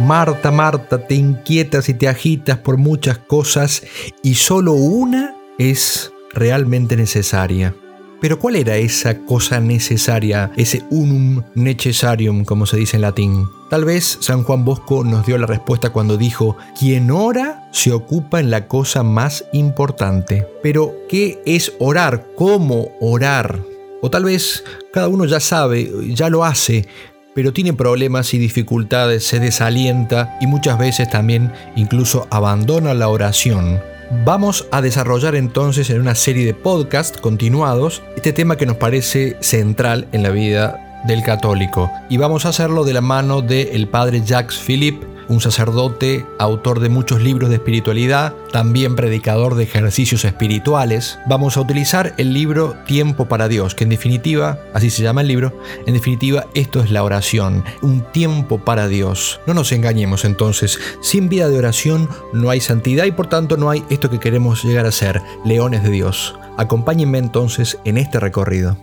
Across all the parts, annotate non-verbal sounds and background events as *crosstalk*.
Marta, Marta, te inquietas y te agitas por muchas cosas y solo una es realmente necesaria. Pero ¿cuál era esa cosa necesaria, ese unum necessarium, como se dice en latín? Tal vez San Juan Bosco nos dio la respuesta cuando dijo, quien ora se ocupa en la cosa más importante. Pero, ¿qué es orar? ¿Cómo orar? O tal vez cada uno ya sabe, ya lo hace, pero tiene problemas y dificultades, se desalienta y muchas veces también incluso abandona la oración. Vamos a desarrollar entonces en una serie de podcasts continuados este tema que nos parece central en la vida del católico y vamos a hacerlo de la mano del padre Jacques Philippe un sacerdote, autor de muchos libros de espiritualidad, también predicador de ejercicios espirituales. Vamos a utilizar el libro Tiempo para Dios, que en definitiva, así se llama el libro, en definitiva esto es la oración, un tiempo para Dios. No nos engañemos entonces, sin vida de oración no hay santidad y por tanto no hay esto que queremos llegar a ser, leones de Dios. Acompáñenme entonces en este recorrido.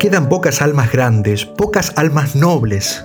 Quedan pocas almas grandes, pocas almas nobles,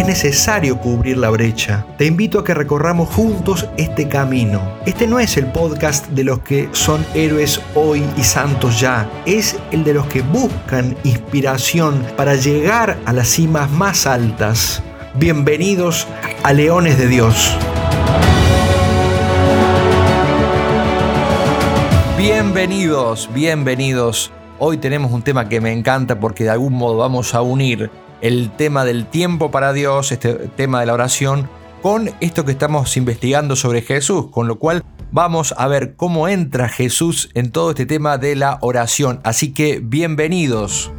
Es necesario cubrir la brecha. Te invito a que recorramos juntos este camino. Este no es el podcast de los que son héroes hoy y santos ya. Es el de los que buscan inspiración para llegar a las cimas más altas. Bienvenidos a Leones de Dios. Bienvenidos, bienvenidos. Hoy tenemos un tema que me encanta porque de algún modo vamos a unir el tema del tiempo para Dios, este tema de la oración, con esto que estamos investigando sobre Jesús, con lo cual vamos a ver cómo entra Jesús en todo este tema de la oración. Así que bienvenidos.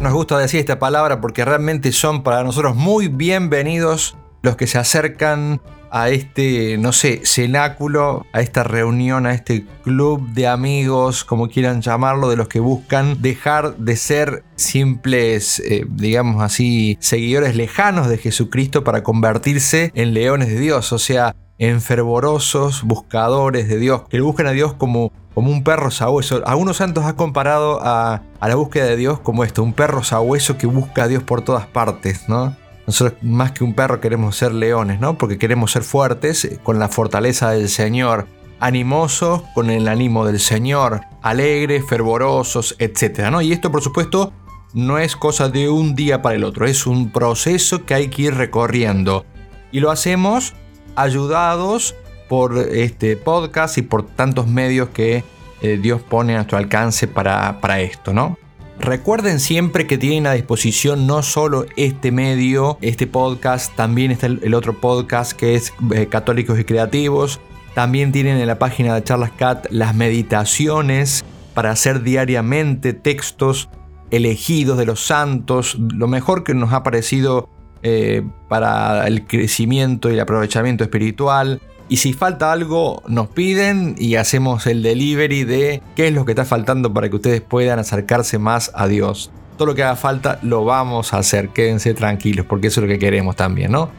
Nos gusta decir esta palabra porque realmente son para nosotros muy bienvenidos los que se acercan a este, no sé, cenáculo, a esta reunión, a este club de amigos, como quieran llamarlo, de los que buscan dejar de ser simples, eh, digamos así, seguidores lejanos de Jesucristo para convertirse en leones de Dios, o sea, en fervorosos buscadores de Dios, que buscan a Dios como, como un perro sabueso. Algunos santos ha comparado a, a la búsqueda de Dios como esto, un perro sabueso que busca a Dios por todas partes, ¿no? Nosotros más que un perro queremos ser leones, ¿no? Porque queremos ser fuertes eh, con la fortaleza del Señor, animosos con el ánimo del Señor, alegres, fervorosos, etc. ¿no? Y esto por supuesto no es cosa de un día para el otro, es un proceso que hay que ir recorriendo. Y lo hacemos ayudados por este podcast y por tantos medios que eh, Dios pone a nuestro alcance para, para esto, ¿no? Recuerden siempre que tienen a disposición no solo este medio, este podcast, también está el, otro podcast que es eh, Católicos y Creativos. También tienen en la página de Charlas Cat las meditaciones para hacer diariamente textos elegidos de los santos, lo mejor que nos ha parecido eh, para el crecimiento y el aprovechamiento espiritual. Y si falta algo, nos piden y hacemos el delivery de qué es lo que está faltando para que ustedes puedan acercarse más a Dios. Todo lo que haga falta lo vamos a hacer, quédense tranquilos, porque eso es lo que queremos también, ¿no?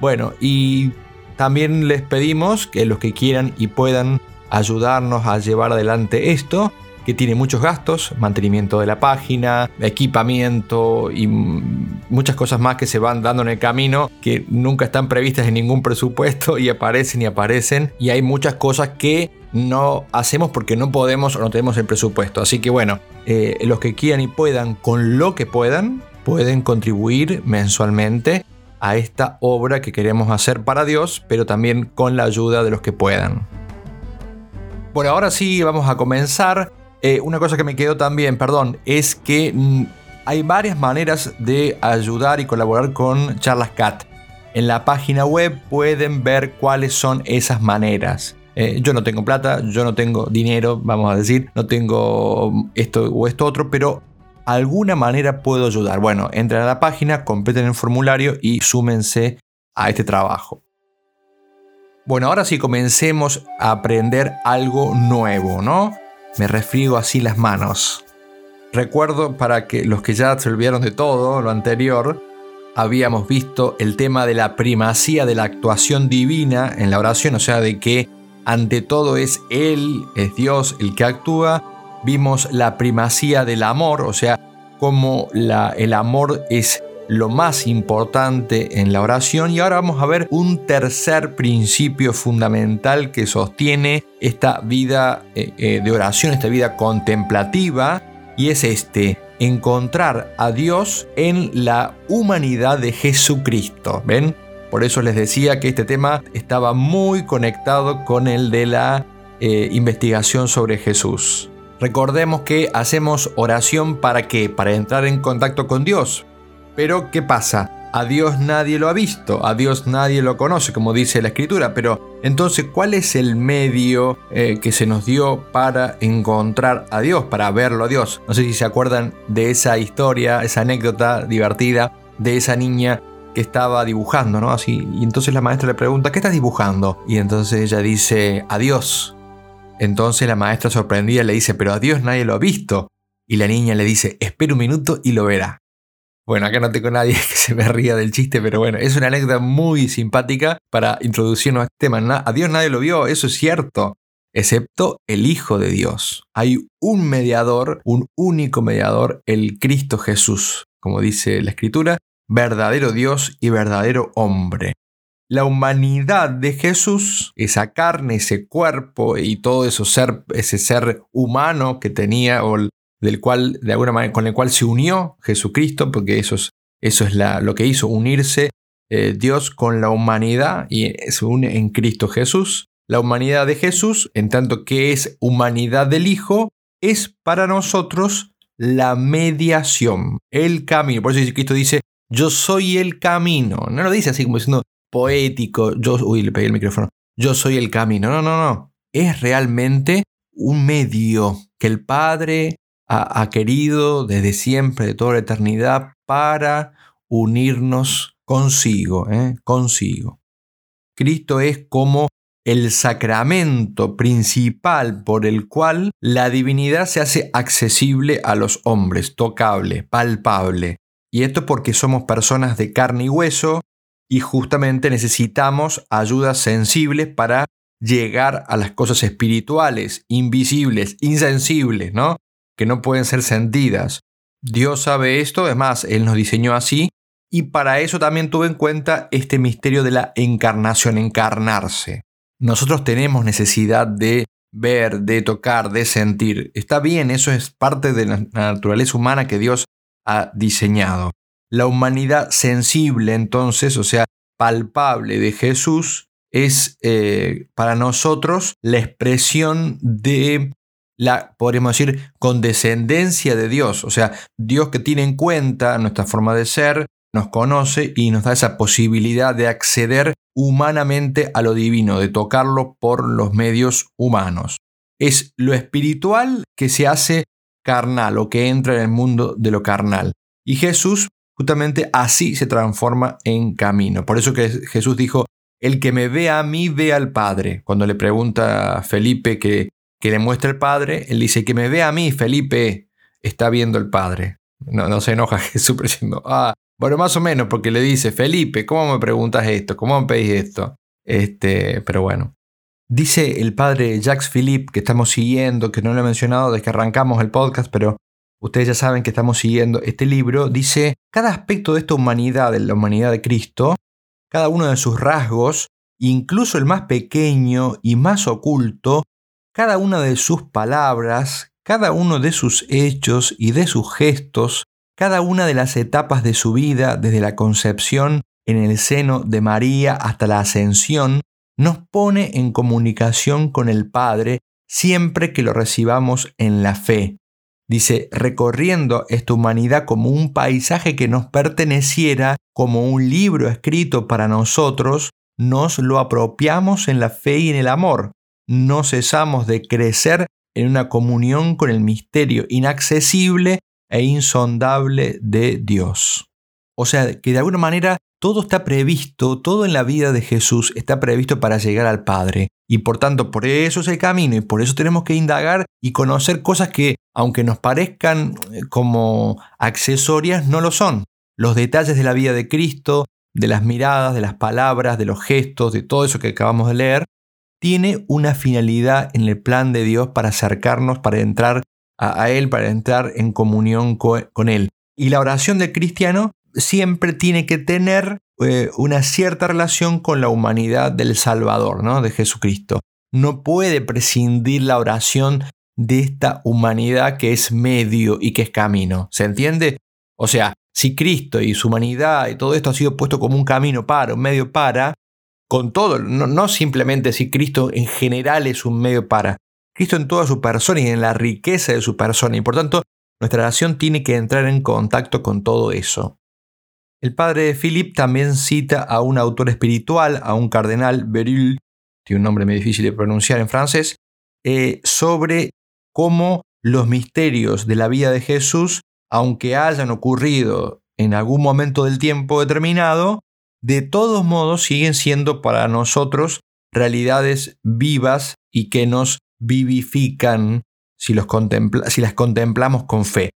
Bueno, y también les pedimos que los que quieran y puedan ayudarnos a llevar adelante esto, que tiene muchos gastos, mantenimiento de la página, equipamiento y muchas cosas más que se van dando en el camino que nunca están previstas en ningún presupuesto y aparecen y aparecen y hay muchas cosas que no hacemos porque no podemos o no tenemos el presupuesto. Así que bueno, eh, los que quieran y puedan, con lo que puedan, pueden contribuir mensualmente a esta obra que queremos hacer para Dios, pero también con la ayuda de los que puedan. Por ahora sí, vamos a comenzar Eh, una cosa que me quedó también, perdón, es que mm, hay varias maneras de ayudar y colaborar con Charlas Cat. En la página web pueden ver cuáles son esas maneras. Eh, yo no tengo plata, yo no tengo dinero, vamos a decir, no tengo esto o esto otro, pero alguna manera puedo ayudar. Bueno, entren a la página, completen el formulario y súmense a este trabajo. Bueno, ahora sí comencemos a aprender algo nuevo, ¿no? Me refriego así las manos. Recuerdo para que los que ya se olvidaron de todo lo anterior, habíamos visto el tema de la primacía de la actuación divina en la oración, o sea, de que ante todo es Él, es Dios el que actúa. Vimos la primacía del amor, o sea, cómo la, el amor es lo más importante en la oración y ahora vamos a ver un tercer principio fundamental que sostiene esta vida eh, eh, de oración, esta vida contemplativa y es este, encontrar a Dios en la humanidad de Jesucristo. ¿Ven? Por eso les decía que este tema estaba muy conectado con el de la eh, investigación sobre Jesús. Recordemos que hacemos oración para qué? Para entrar en contacto con Dios. Pero ¿qué pasa? A Dios nadie lo ha visto, a Dios nadie lo conoce, como dice la escritura, pero entonces, ¿cuál es el medio eh, que se nos dio para encontrar a Dios, para verlo a Dios? No sé si se acuerdan de esa historia, esa anécdota divertida de esa niña que estaba dibujando, ¿no? Así, y entonces la maestra le pregunta, ¿qué estás dibujando? Y entonces ella dice, a Dios. Entonces la maestra sorprendida le dice, pero a Dios nadie lo ha visto. Y la niña le dice, espera un minuto y lo verá. Bueno, acá no tengo nadie *laughs* que se me ría del chiste, pero bueno, es una anécdota muy simpática para introducirnos a este tema. A Dios nadie lo vio, eso es cierto, excepto el Hijo de Dios. Hay un mediador, un único mediador, el Cristo Jesús, como dice la Escritura, verdadero Dios y verdadero hombre. La humanidad de Jesús, esa carne, ese cuerpo y todo ser, ese ser humano que tenía o del cual de alguna manera con el cual se unió Jesucristo, porque eso es, eso es lo que hizo unirse eh, Dios con la humanidad y se une en Cristo Jesús. La humanidad de Jesús, en tanto que es humanidad del Hijo, es para nosotros la mediación, el camino. Por eso Cristo dice, yo soy el camino. No lo dice así como diciendo poético, yo, uy, le pegué el micrófono, yo soy el camino. No, no, no. Es realmente un medio que el Padre ha, querido desde siempre, de toda la eternidad, para unirnos consigo, ¿eh? consigo. Cristo es como el sacramento principal por el cual la divinidad se hace accesible a los hombres, tocable, palpable. Y esto porque somos personas de carne y hueso y justamente necesitamos ayudas sensibles para llegar a las cosas espirituales, invisibles, insensibles, ¿no? Que no pueden ser sentidas. Dios sabe esto, es más, Él nos diseñó así, y para eso también tuve en cuenta este misterio de la encarnación, encarnarse. Nosotros tenemos necesidad de ver, de tocar, de sentir. Está bien, eso es parte de la naturaleza humana que Dios ha diseñado. La humanidad sensible entonces, o sea, palpable de Jesús, es eh, para nosotros la expresión de la, podríamos decir, condescendencia de Dios. O sea, Dios que tiene en cuenta nuestra forma de ser, nos conoce y nos da esa posibilidad de acceder humanamente a lo divino, de tocarlo por los medios humanos. Es lo espiritual que se hace carnal o que entra en el mundo de lo carnal. Y Jesús justamente así se transforma en camino. Por eso que Jesús dijo, el que me ve a mí ve al Padre. Cuando le pregunta a Felipe que, que le muestre el Padre, él dice, que me ve a mí, Felipe, está viendo el Padre. No, no se enoja *laughs* Jesús diciendo, ah, bueno, más o menos, porque le dice, Felipe, ¿cómo me preguntas esto? ¿Cómo me pedís esto? Este, pero bueno. Dice el padre Jacques Philippe, que estamos siguiendo, que no lo he mencionado desde que arrancamos el podcast, pero ustedes ya saben que estamos siguiendo este libro, dice, cada aspecto de esta humanidad, de la humanidad de Cristo, cada uno de sus rasgos, incluso el más pequeño y más oculto, cada una de sus palabras, cada uno de sus hechos y de sus gestos, cada una de las etapas de su vida, desde la concepción en el seno de María hasta la ascensión, nos pone en comunicación con el Padre siempre que lo recibamos en la fe. Dice, recorriendo esta humanidad como un paisaje que nos perteneciera, como un libro escrito para nosotros, nos lo apropiamos en la fe y en el amor. No cesamos de crecer en una comunión con el misterio inaccesible e insondable de Dios. O sea, que de alguna manera todo está previsto, todo en la vida de Jesús está previsto para llegar al Padre. Y por tanto, por eso es el camino y por eso tenemos que indagar y conocer cosas que, aunque nos parezcan eh, como accesorias, no lo son. Los detalles de la vida de Cristo, de las miradas, de las palabras, de los gestos, de todo eso que acabamos de leer, tiene una finalidad en el plan de Dios para acercarnos, para entrar a, Él, para entrar en comunión con Él. Y la oración del cristiano siempre tiene que tener eh, una cierta relación con la humanidad del Salvador, ¿no? de Jesucristo. No puede prescindir la oración de esta humanidad que es medio y que es camino. ¿Se entiende? O sea, si Cristo y su humanidad y todo esto ha sido puesto como un camino para, un medio para, con todo, no, simplemente si Cristo en general es un medio para, Cristo en toda su persona y en la riqueza de su persona. Y por tanto, nuestra oración tiene que entrar en contacto con todo eso. El padre de Philip también cita a un autor espiritual, a un cardenal, Beryl, tiene un nombre muy difícil de pronunciar en francés, eh, sobre cómo los misterios de la vida de Jesús, aunque hayan ocurrido en algún momento del tiempo determinado, de todos modos siguen siendo para nosotros realidades vivas y que nos vivifican si, las contemplamos con fe.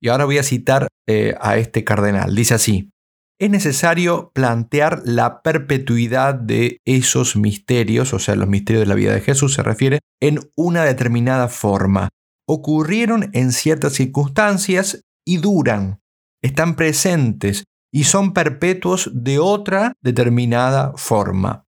Y ahora voy a citar eh, a este cardenal. Dice así, es necesario plantear la perpetuidad de esos misterios, o sea, los misterios de la vida de Jesús se refiere, en una determinada forma. Ocurrieron en ciertas circunstancias y duran, están presentes y son perpetuos de otra determinada forma.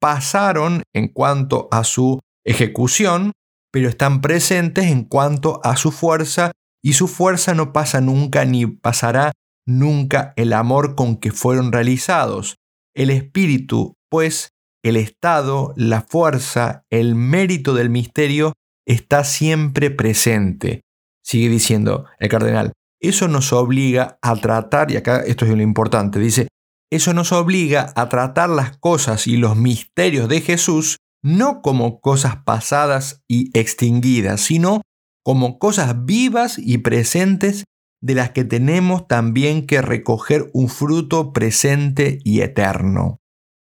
Pasaron en cuanto a su ejecución, pero están presentes en cuanto a su fuerza y su fuerza no pasa nunca ni pasará nunca el amor con que fueron realizados. El espíritu, pues, el estado, la fuerza, el mérito del misterio está siempre presente. Sigue diciendo el cardenal, eso nos obliga a tratar, y acá esto es lo importante, dice, eso nos obliga a tratar las cosas y los misterios de Jesús no como cosas pasadas y extinguidas, sino como cosas vivas y presentes de las que tenemos también que recoger un fruto presente y eterno.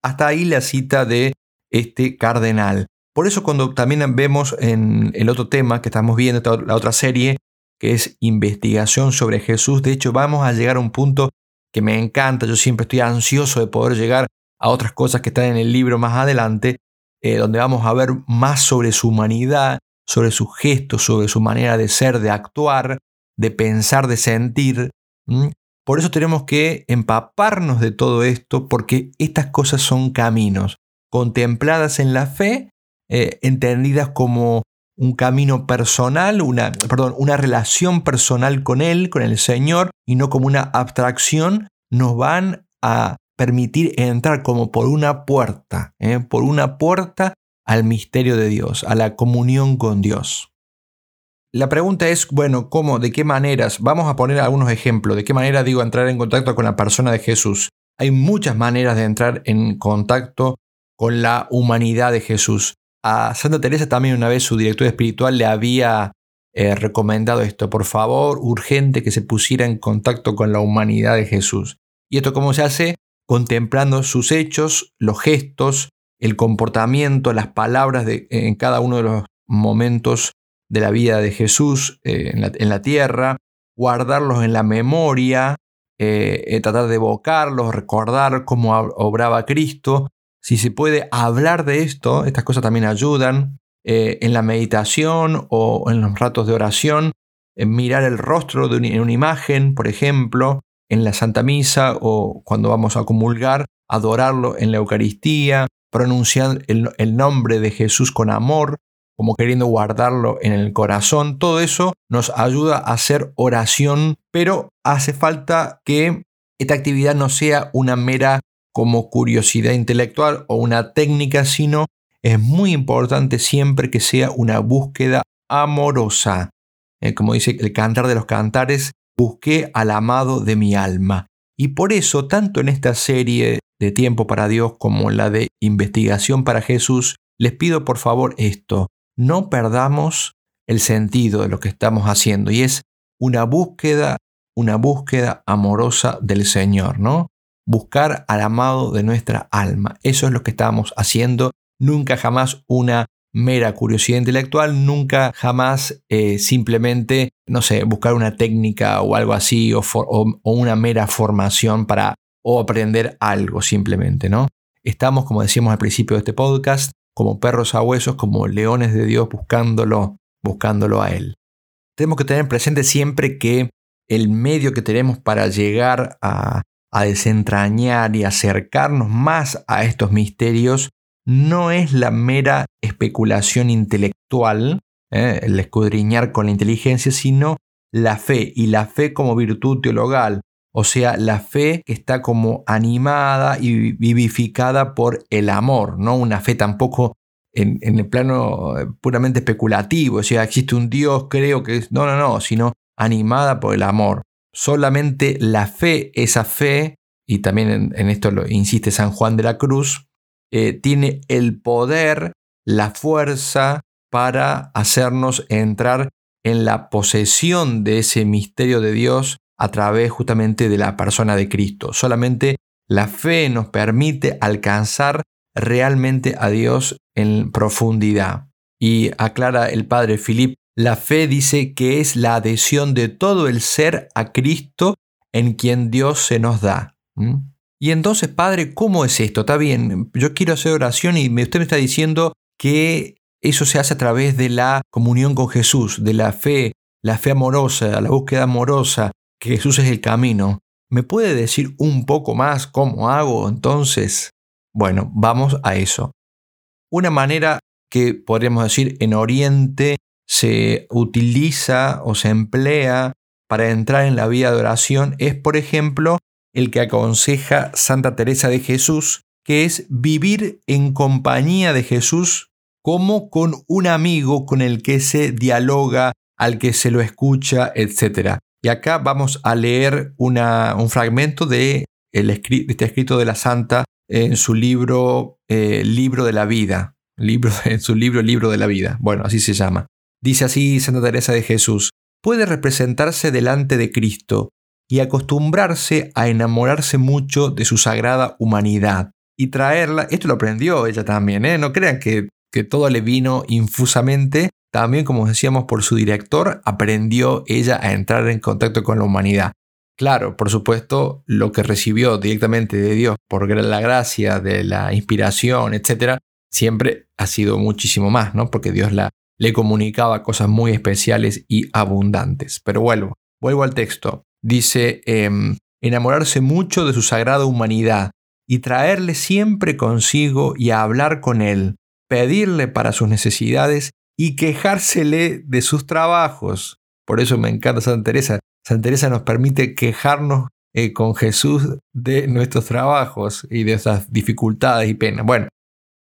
Hasta ahí la cita de este cardenal. Por eso cuando también vemos en el otro tema que estamos viendo, la otra serie, que es investigación sobre Jesús, de hecho vamos a llegar a un punto que me encanta, yo siempre estoy ansioso de poder llegar a otras cosas que están en el libro más adelante, eh, donde vamos a ver más sobre su humanidad, sobre sus gestos, sobre su manera de ser, de actuar, de pensar, de sentir. Por eso tenemos que empaparnos de todo esto, porque estas cosas son caminos, contempladas en la fe, eh, entendidas como un camino personal, una, perdón, una relación personal con Él, con el Señor, y no como una abstracción, nos van a permitir entrar como por una puerta, ¿eh? por una puerta al misterio de Dios, a la comunión con Dios. La pregunta es, bueno, ¿cómo? ¿De qué maneras? Vamos a poner algunos ejemplos. ¿De qué manera digo entrar en contacto con la persona de Jesús? Hay muchas maneras de entrar en contacto con la humanidad de Jesús. A Santa Teresa también una vez su director espiritual le había eh, recomendado esto. Por favor, urgente que se pusiera en contacto con la humanidad de Jesús. ¿Y esto cómo se hace? contemplando sus hechos, los gestos, el comportamiento, las palabras en cada uno de los momentos de la vida de Jesús eh, en, la, tierra, guardarlos en la memoria, eh, tratar de evocarlos, recordar cómo obraba Cristo. Si se puede hablar de esto, estas cosas también ayudan en la meditación o en los ratos de oración, en mirar el rostro de en una imagen, por ejemplo, en la Santa Misa o cuando vamos a comulgar, adorarlo en la Eucaristía, pronunciar el, nombre de Jesús con amor, como queriendo guardarlo en el corazón. Todo eso nos ayuda a hacer oración, pero hace falta que esta actividad no sea una mera como curiosidad intelectual o una técnica, sino es muy importante siempre que sea una búsqueda amorosa. Eh, como dice el cantar de los cantares, busqué al amado de mi alma. Y por eso, tanto en esta serie de Tiempo para Dios como en la de Investigación para Jesús, les pido por favor esto, no perdamos el sentido de lo que estamos haciendo y es una búsqueda, una búsqueda amorosa del Señor, ¿no? Buscar al amado de nuestra alma. Eso es lo que estamos haciendo, nunca jamás una mera curiosidad intelectual, nunca jamás eh, simplemente, no sé, buscar una técnica o algo así o, una mera formación para o aprender algo simplemente, ¿no? Estamos, como decíamos al principio de este podcast, como perros a huesos, como leones de Dios buscándolo, buscándolo a Él. Tenemos que tener presente siempre que el medio que tenemos para llegar a, a desentrañar y acercarnos más a estos misterios no es la mera especulación intelectual, ¿eh? el escudriñar con la inteligencia, sino la fe y la fe como virtud teologal, o sea, la fe que está como animada y vivificada por el amor, no una fe tampoco en, el plano eh, puramente especulativo, o sea, existe un Dios, creo que es, no, no, no, sino animada por el amor. Solamente la fe, esa fe, y también en esto lo insiste San Juan de la Cruz, eh, tiene el poder, la fuerza para hacernos entrar en la posesión de ese misterio de Dios a través justamente de la persona de Cristo. Solamente la fe nos permite alcanzar realmente a Dios en profundidad. Y aclara el padre Filip, la fe dice que es la adhesión de todo el ser a Cristo en quien Dios se nos da. Y entonces, Padre, ¿cómo es esto? Está bien, yo quiero hacer oración y usted me está diciendo que eso se hace a través de la comunión con Jesús, de la fe, la fe amorosa, la búsqueda amorosa, que Jesús es el camino. ¿Me puede decir un poco más cómo hago entonces? Bueno, vamos a eso. Una manera que podríamos decir en Oriente se utiliza o se emplea para entrar en la vida de oración es, por ejemplo, el que aconseja Santa Teresa de Jesús, que es vivir en compañía de Jesús como con un amigo con el que se dialoga, al que se lo escucha, etc. Y acá vamos a leer una, un fragmento de, el, este escrito de la Santa en su libro eh, Libro de la Vida. Libro, en su libro Libro de la Vida. Bueno, así se llama. Dice así Santa Teresa de Jesús. Puede representarse delante de Cristo y acostumbrarse a enamorarse mucho de su sagrada humanidad y traerla, esto lo aprendió ella también, ¿eh? no crean que, que todo le vino infusamente, también como decíamos por su director, aprendió ella a entrar en contacto con la humanidad. Claro, por supuesto, lo que recibió directamente de Dios por la gracia de la inspiración, etc., siempre ha sido muchísimo más, ¿no? Porque Dios la, le comunicaba cosas muy especiales y abundantes. Pero vuelvo, vuelvo al texto dice, em, enamorarse mucho de su sagrada humanidad y traerle siempre consigo y a hablar con él, pedirle para sus necesidades y quejársele de sus trabajos. Por eso me encanta Santa Teresa. Santa Teresa nos permite quejarnos eh, con Jesús de nuestros trabajos y de esas dificultades y penas. Bueno,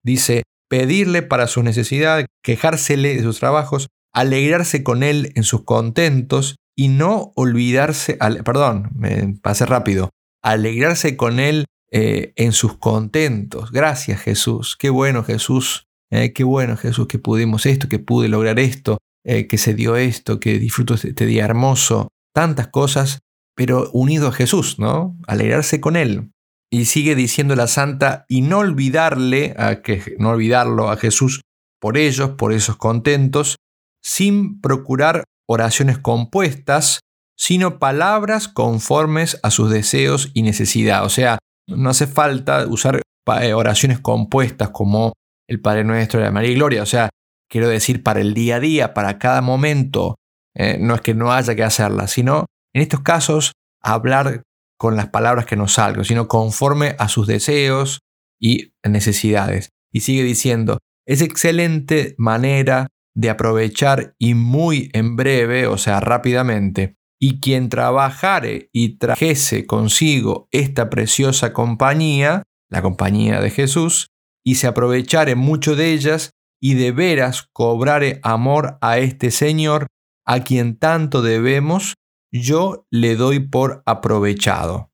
dice, pedirle para sus necesidades, quejársele de sus trabajos, alegrarse con él en sus contentos y no olvidarse, perdón, me pasé rápido, alegrarse con Él eh, en sus contentos. Gracias Jesús, qué bueno Jesús, eh, qué bueno Jesús que pudimos esto, que pude lograr esto, eh, que se dio esto, que disfruto este día hermoso, tantas cosas, pero unido a Jesús, ¿no? Alegrarse con Él. Y sigue diciendo la santa, y no olvidarle, a que, no olvidarlo a Jesús por ellos, por esos contentos, sin procurar oraciones compuestas, sino palabras conformes a sus deseos y necesidad. O sea, no hace falta usar eh, oraciones compuestas como el Padre Nuestro la María y Gloria. O sea, quiero decir, para el día a día, para cada momento, eh, no es que no haya que hacerlas, sino en estos casos hablar con las palabras que nos salgan, sino conforme a sus deseos y necesidades. Y sigue diciendo, es excelente manera de aprovechar y muy en breve, o sea, rápidamente, y quien trabajare y trajese consigo esta preciosa compañía, la compañía de Jesús, y se aprovechare mucho de ellas, y de veras cobrare amor a este Señor, a quien tanto debemos, yo le doy por aprovechado.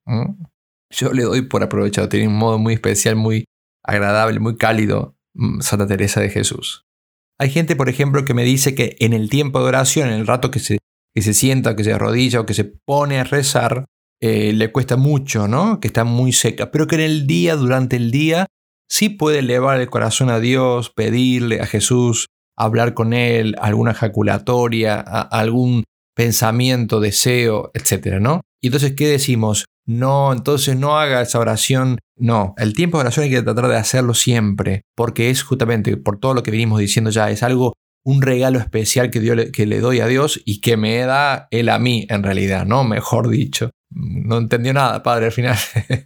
Yo le doy por aprovechado. Tiene un modo muy especial, muy agradable, muy cálido, mm, Santa Teresa de Jesús. Hay gente, por ejemplo, que me dice que en el tiempo de oración, en el rato que se, que se sienta, que se arrodilla o que se pone a rezar, eh, le cuesta mucho, ¿no? Que está muy seca, pero que en el día, durante el día, sí puede elevar el corazón a Dios, pedirle a Jesús, hablar con Él, alguna ejaculatoria, algún pensamiento, deseo, etcétera, ¿no? Y entonces, ¿qué decimos? No, entonces no haga esa oración. No, el tiempo de oración hay que tratar de hacerlo siempre, porque es justamente por todo lo que venimos diciendo ya, es algo, un regalo especial que, le, que le doy a Dios y que me da Él a mí, en realidad, ¿no? Mejor dicho. No entendió nada, Padre, al final.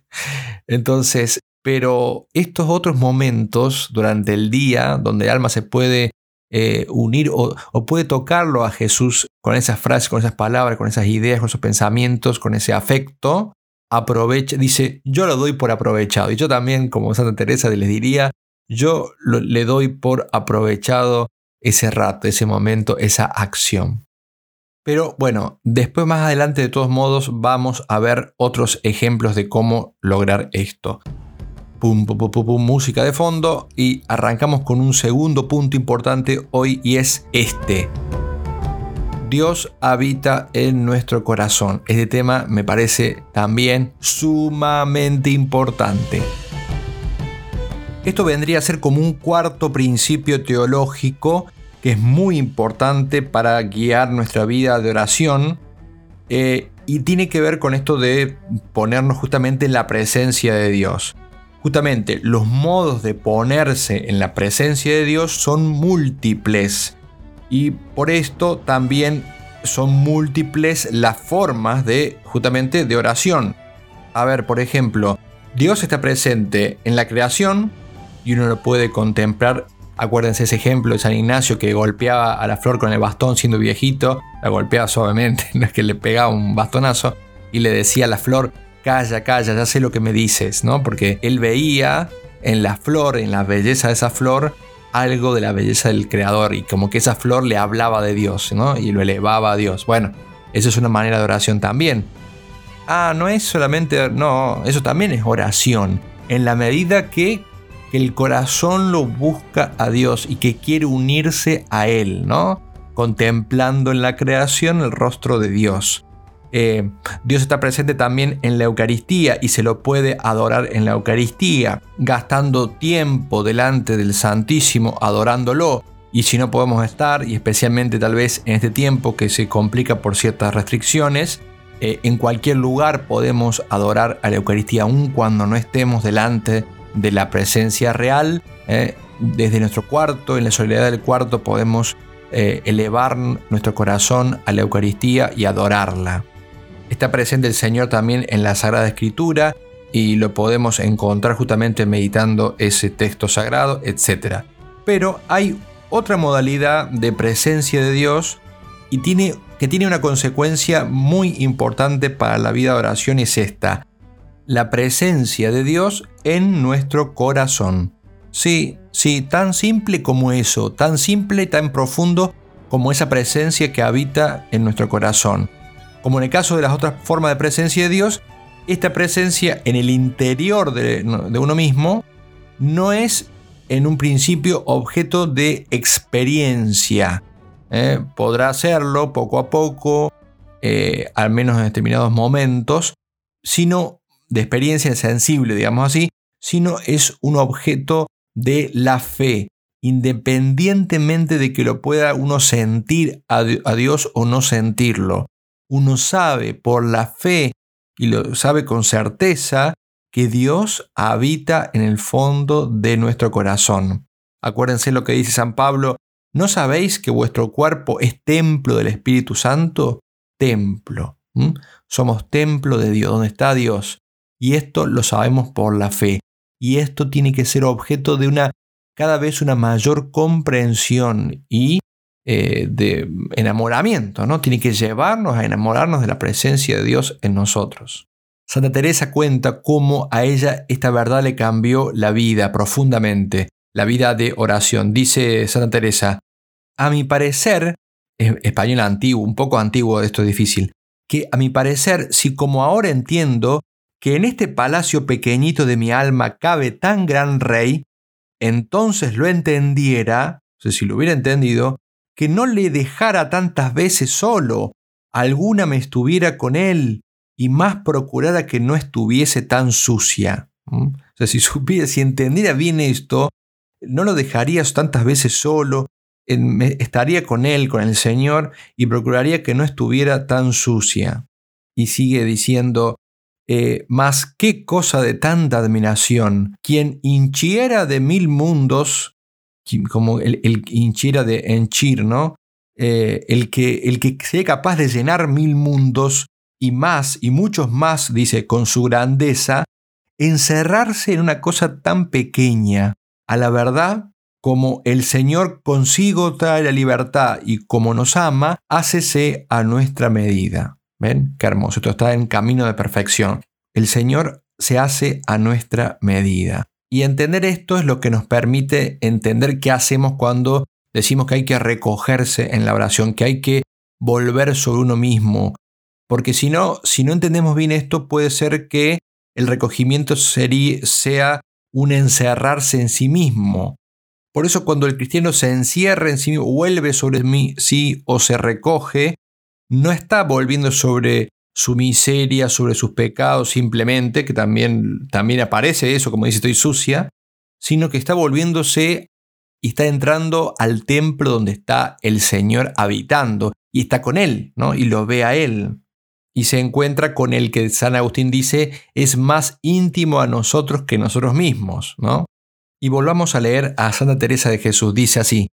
*laughs* entonces, pero estos otros momentos durante el día donde el alma se puede eh, unir o, puede tocarlo a Jesús con esas frases, con esas palabras, con esas ideas, con esos pensamientos, con ese afecto, aprovecha, dice, yo lo doy por aprovechado. Y yo también, como Santa Teresa, les diría, yo le doy por aprovechado ese rato, ese momento, esa acción. Pero bueno, después más adelante de todos modos vamos a ver otros ejemplos de cómo lograr esto pum, pum, pum, pum, música de fondo y arrancamos con un segundo punto importante hoy y es este. Dios habita en nuestro corazón. Este tema me parece también sumamente importante. Esto vendría a ser como un cuarto principio teológico que es muy importante para guiar nuestra vida de oración eh, y tiene que ver con esto de ponernos justamente en la presencia de Dios. Justamente los modos de ponerse en la presencia de Dios son múltiples y por esto también son múltiples las formas de justamente de oración. A ver, por ejemplo, Dios está presente en la creación y uno lo puede contemplar. Acuérdense ese ejemplo de San Ignacio que golpeaba a la flor con el bastón siendo viejito, la golpeaba suavemente, *laughs* no es que le pegaba un bastonazo y le decía a la flor, calla, calla, ya sé lo que me dices, ¿no? Porque él veía en la flor, en la belleza de esa flor, algo de la belleza del creador y como que esa flor le hablaba de Dios, ¿no? Y lo elevaba a Dios. Bueno, eso es una manera de oración también. Ah, no es solamente, no, eso también es oración. En la medida que, que el corazón lo busca a Dios y que quiere unirse a Él, ¿no? Contemplando en la creación el rostro de Dios. Eh, Dios está presente también en la Eucaristía y se lo puede adorar en la Eucaristía, gastando tiempo delante del Santísimo adorándolo. Y si no podemos estar, y especialmente tal vez en este tiempo que se complica por ciertas restricciones, eh, en cualquier lugar podemos adorar a la Eucaristía, aun cuando no estemos delante de la presencia real. Eh, desde nuestro cuarto, en la soledad del cuarto, podemos elevar nuestro corazón a la Eucaristía y adorarla. Está presente el Señor también en la Sagrada Escritura y lo podemos encontrar justamente meditando ese texto sagrado, etc. Pero hay otra modalidad de presencia de Dios y tiene, que tiene una consecuencia muy importante para la vida de oración es esta, la presencia de Dios en nuestro corazón. Sí, sí, tan simple como eso, tan simple y tan profundo como esa presencia que habita en nuestro corazón. Como en el caso de las otras formas de presencia de Dios, esta presencia en el interior de, uno mismo no es en un principio objeto de experiencia. ¿eh? podrá serlo poco a poco, eh, al menos en determinados momentos, sino de experiencia sensible, digamos así, sino es un objeto de la fe, independientemente de que lo pueda uno sentir a Dios o no sentirlo uno sabe por la fe y lo sabe con certeza que Dios habita en el fondo de nuestro corazón. Acuérdense lo que dice San Pablo, ¿no sabéis que vuestro cuerpo es templo del Espíritu Santo? Templo. Somos templo de Dios, donde está Dios. Y esto lo sabemos por la fe. Y esto tiene que ser objeto de una cada vez una mayor comprensión y eh, de enamoramiento, ¿no? Tiene que llevarnos a enamorarnos de la presencia de Dios en nosotros. Santa Teresa cuenta cómo a ella esta verdad le cambió la vida profundamente, la vida de oración. Dice Santa Teresa, a mi parecer, español antiguo, un poco antiguo, esto es difícil, que a mi parecer, si como ahora entiendo que en este palacio pequeñito de mi alma cabe tan gran rey, entonces lo entendiera, si lo hubiera entendido, que no le dejara tantas veces solo, alguna me estuviera con él, y más procurara que no estuviese tan sucia. O sea, si *laughs* supiera, si entendiera bien esto, no lo dejaría tantas veces solo, estaría con él, con el Señor, y procuraría que no estuviera tan sucia. Y sigue diciendo, eh, más qué cosa de tanta admiración, quien hinchiera de mil mundos, como el, hinchiera de henchir, ¿no? Eh, el, que, el que sea capaz de llenar mil mundos y más y muchos más, dice, con su grandeza, encerrarse en una cosa tan pequeña. A la verdad, como el Señor consigo trae la libertad y como nos ama, hácese a nuestra medida. ¿Ven? Qué hermoso. Esto está en camino de perfección. El Señor se hace a nuestra medida. Y entender esto es lo que nos permite entender qué hacemos cuando decimos que hay que recogerse en la oración, que hay que volver sobre uno mismo. Porque si no, si no entendemos bien esto, puede ser que el recogimiento sea un encerrarse en sí mismo. Por eso cuando el cristiano se encierra en sí, vuelve sobre sí o se recoge, no está volviendo sobre su miseria, sobre sus pecados simplemente, que también, también aparece eso, como dice, estoy sucia, sino que está volviéndose y está entrando al templo donde está el Señor habitando y está con Él, ¿no? Y lo ve a Él. Y se encuentra con el que San Agustín dice es más íntimo a nosotros que nosotros mismos, ¿no? Y volvamos a leer a Santa Teresa de Jesús. Dice así,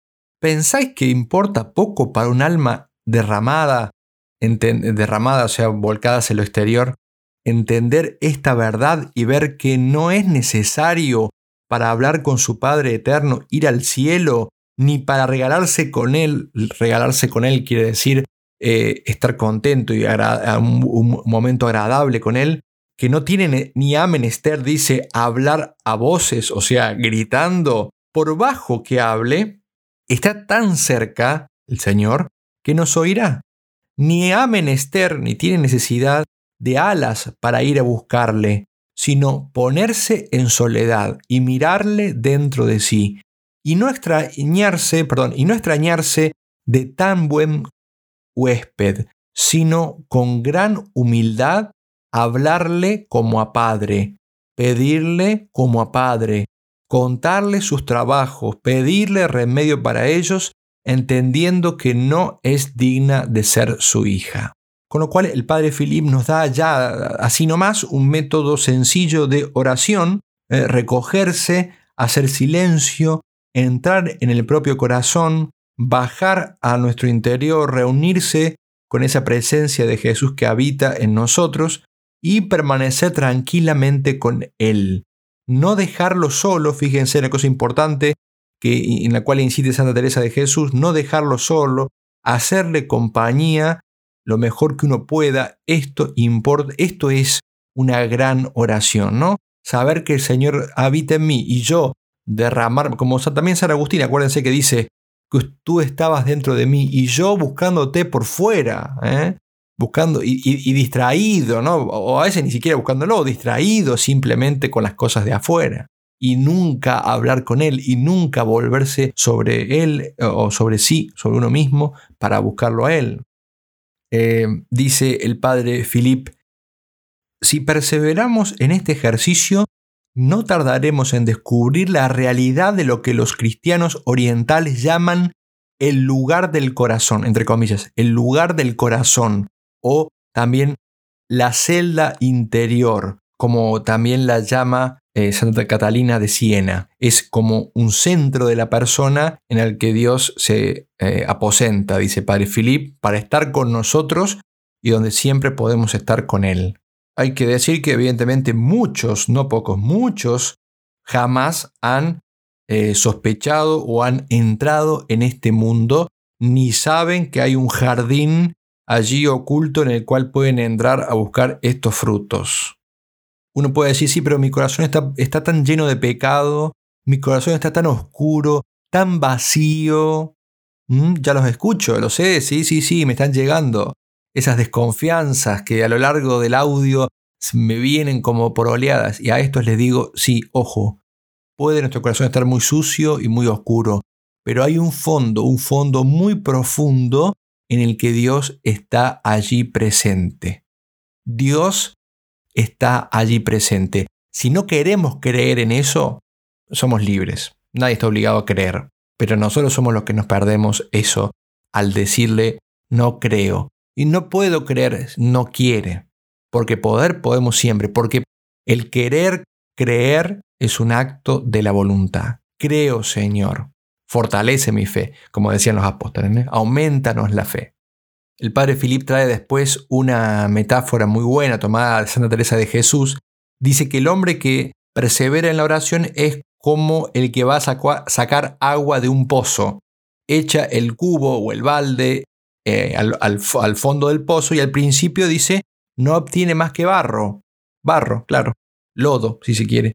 ¿pensáis que importa poco para un alma derramada, derramada, o sea, volcada hacia lo exterior, entender esta verdad y ver que no es necesario para hablar con su Padre eterno ir al cielo, ni para regalarse con Él, regalarse con Él quiere decir eh, estar contento y un, un momento agradable con Él, que no tiene ni a menester, dice, hablar a voces, o sea, gritando, por bajo que hable, está tan cerca el Señor que nos oirá. Ni ha menester ni tiene necesidad de alas para ir a buscarle, sino ponerse en soledad y mirarle dentro de sí, y no extrañarse, perdón, y no extrañarse de tan buen huésped, sino con gran humildad hablarle como a padre, pedirle como a padre, contarle sus trabajos, pedirle remedio para ellos, entendiendo que no es digna de ser su hija. Con lo cual el padre Philip nos da ya así nomás un método sencillo de oración, eh, recogerse, hacer silencio, entrar en el propio corazón, bajar a nuestro interior, reunirse con esa presencia de Jesús que habita en nosotros y permanecer tranquilamente con Él. No dejarlo solo, fíjense una cosa importante que, en la cual incite Santa Teresa de Jesús, no dejarlo solo, hacerle compañía lo mejor que uno pueda. Esto importa, esto es una gran oración, ¿no? Saber que el Señor habita en mí y yo derramar, como también San Agustín, acuérdense que dice que tú estabas dentro de mí y yo buscándote por fuera. ¿eh? buscando y, distraído, ¿no? O a veces ni siquiera buscándolo, distraído simplemente con las cosas de afuera. Y nunca hablar con él y nunca volverse sobre él o sobre sí, sobre uno mismo, para buscarlo a él. Eh, dice el padre Philip, si perseveramos en este ejercicio, no tardaremos en descubrir la realidad de lo que los cristianos orientales llaman el lugar del corazón, entre comillas, el lugar del corazón, o también la celda interior, como también la llama eh, Santa Catalina de Siena. Es como un centro de la persona en el que Dios se eh, aposenta, dice Padre Filip, para estar con nosotros y donde siempre podemos estar con Él. Hay que decir que evidentemente muchos, no pocos, muchos jamás han eh, sospechado o han entrado en este mundo ni saben que hay un jardín allí oculto en el cual pueden entrar a buscar estos frutos. Uno puede decir, sí, pero mi corazón está, está tan lleno de pecado, mi corazón está tan oscuro, tan vacío. Mm, ya los escucho, lo sé, sí, sí, sí, me están llegando. Esas desconfianzas que a lo largo del audio me vienen como por oleadas. Y a estos les digo, sí, ojo, puede nuestro corazón estar muy sucio y muy oscuro, pero hay un fondo, un fondo muy profundo en el que Dios está allí presente. Dios está allí presente. Si no queremos creer en eso, somos libres. Nadie está obligado a creer, pero nosotros somos los que nos perdemos eso al decirle no creo. Y no puedo creer, no quiere. Porque poder podemos siempre, porque el querer creer es un acto de la voluntad. Creo, Señor. Fortalece mi fe, como decían los apóstoles. ¿eh? Aumentanos la fe. El padre Filip trae después una metáfora muy buena tomada de Santa Teresa de Jesús. Dice que el hombre que persevera en la oración es como el que va a sacar agua de un pozo. Echa el cubo o el balde eh, al, fondo del pozo y al principio dice no obtiene más que barro. Barro, claro. Lodo, si se quiere.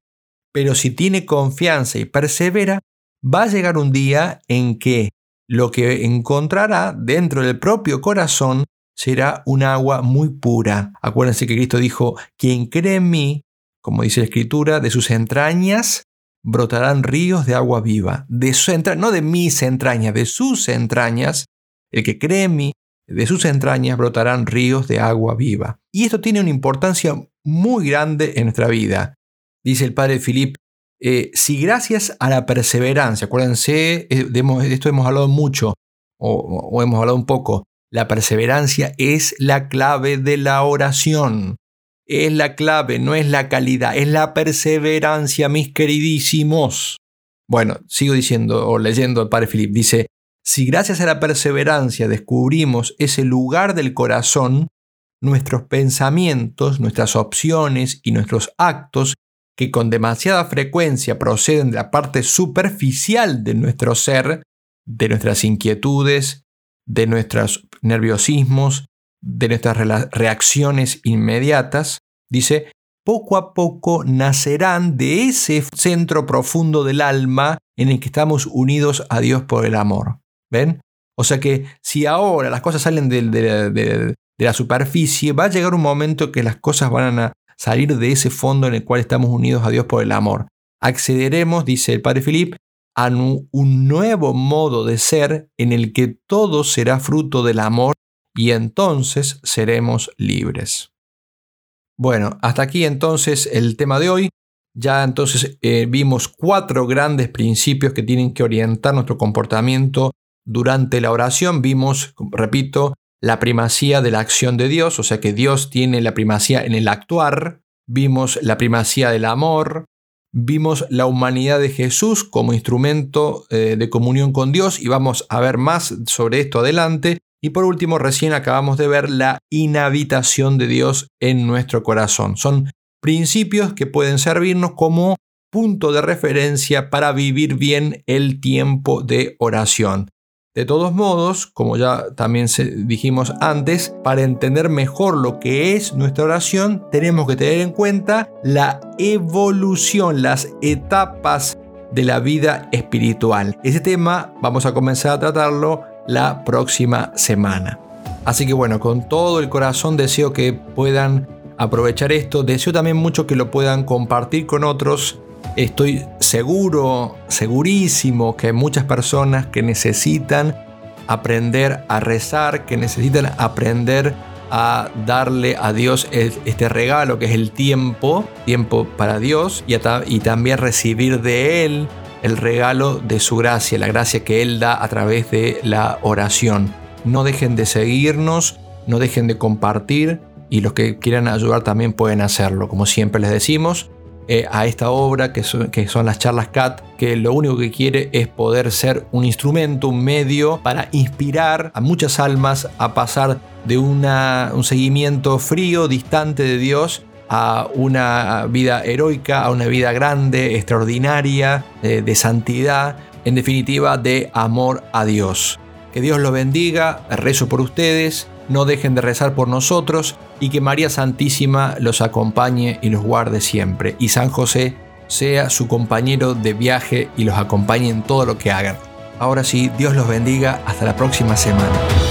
Pero si tiene confianza y persevera, va a llegar un día en que lo que encontrará dentro del propio corazón será un agua muy pura. Acuérdense que Cristo dijo, quien cree en mí, como dice la Escritura, de sus entrañas brotarán ríos de agua viva. De su no de mis entrañas, de sus entrañas. El que cree en mí, de sus entrañas brotarán ríos de agua viva. Y esto tiene una importancia muy grande en nuestra vida. Dice el padre Filip, eh, si gracias a la perseverancia, acuérdense, eh, de, esto hemos hablado mucho o hemos hablado un poco, la perseverancia es la clave de la oración es la clave, no es la calidad, es la perseverancia, mis queridísimos. Bueno, sigo diciendo o leyendo al padre Filip, dice, si gracias a la perseverancia descubrimos ese lugar del corazón, nuestros pensamientos, nuestras opciones y nuestros actos, que con demasiada frecuencia proceden de la parte superficial de nuestro ser, de nuestras inquietudes, de nuestros nerviosismos, de nuestras reacciones inmediatas, dice, poco a poco nacerán de ese centro profundo del alma en el que estamos unidos a Dios por el amor. ¿Ven? O sea que si ahora las cosas salen de, la superficie, va a llegar un momento que las cosas van a salir de ese fondo en el cual estamos unidos a Dios por el amor. Accederemos, dice el Padre Filip, a un nuevo modo de ser en el que todo será fruto del amor y entonces seremos libres. Bueno, hasta aquí entonces el tema de hoy. Ya entonces eh, vimos cuatro grandes principios que tienen que orientar nuestro comportamiento durante la oración. Vimos, repito, la primacía de la acción de Dios, o sea que Dios tiene la primacía en el actuar. Vimos la primacía del amor. Vimos la humanidad de Jesús como instrumento eh, de comunión con Dios y vamos a ver más sobre esto adelante. Y por último, recién acabamos de ver la inhabitación de Dios en nuestro corazón. Son principios que pueden servirnos como punto de referencia para vivir bien el tiempo de oración. De todos modos, como ya también dijimos antes, para entender mejor lo que es nuestra oración, tenemos que tener en cuenta la evolución, las etapas de la vida espiritual. Ese tema vamos a comenzar a tratarlo la próxima semana. Así que bueno, con todo el corazón deseo que puedan aprovechar esto, deseo también mucho que lo puedan compartir con otros. Estoy seguro, segurísimo que hay muchas personas que necesitan aprender a rezar, que necesitan aprender a darle a Dios este regalo que es el tiempo, tiempo para Dios y, y también recibir de Él el regalo de su gracia, la gracia que Él da a través de la oración. No dejen de seguirnos, no dejen de compartir y los que quieran ayudar también pueden hacerlo. Como siempre les decimos, eh, a esta obra que son, que son las charlas CAT, que lo único que quiere es poder ser un instrumento, un medio para inspirar a muchas almas a pasar de una, un seguimiento frío, distante de Dios, a una vida heroica, a una vida grande, extraordinaria, de, santidad, en definitiva de amor a Dios. Que Dios los bendiga, rezo por ustedes no dejen de rezar por nosotros y que María Santísima los acompañe y los guarde siempre. Y San José sea su compañero de viaje y los acompañe en todo lo que hagan. Ahora sí, Dios los bendiga. Hasta la próxima semana.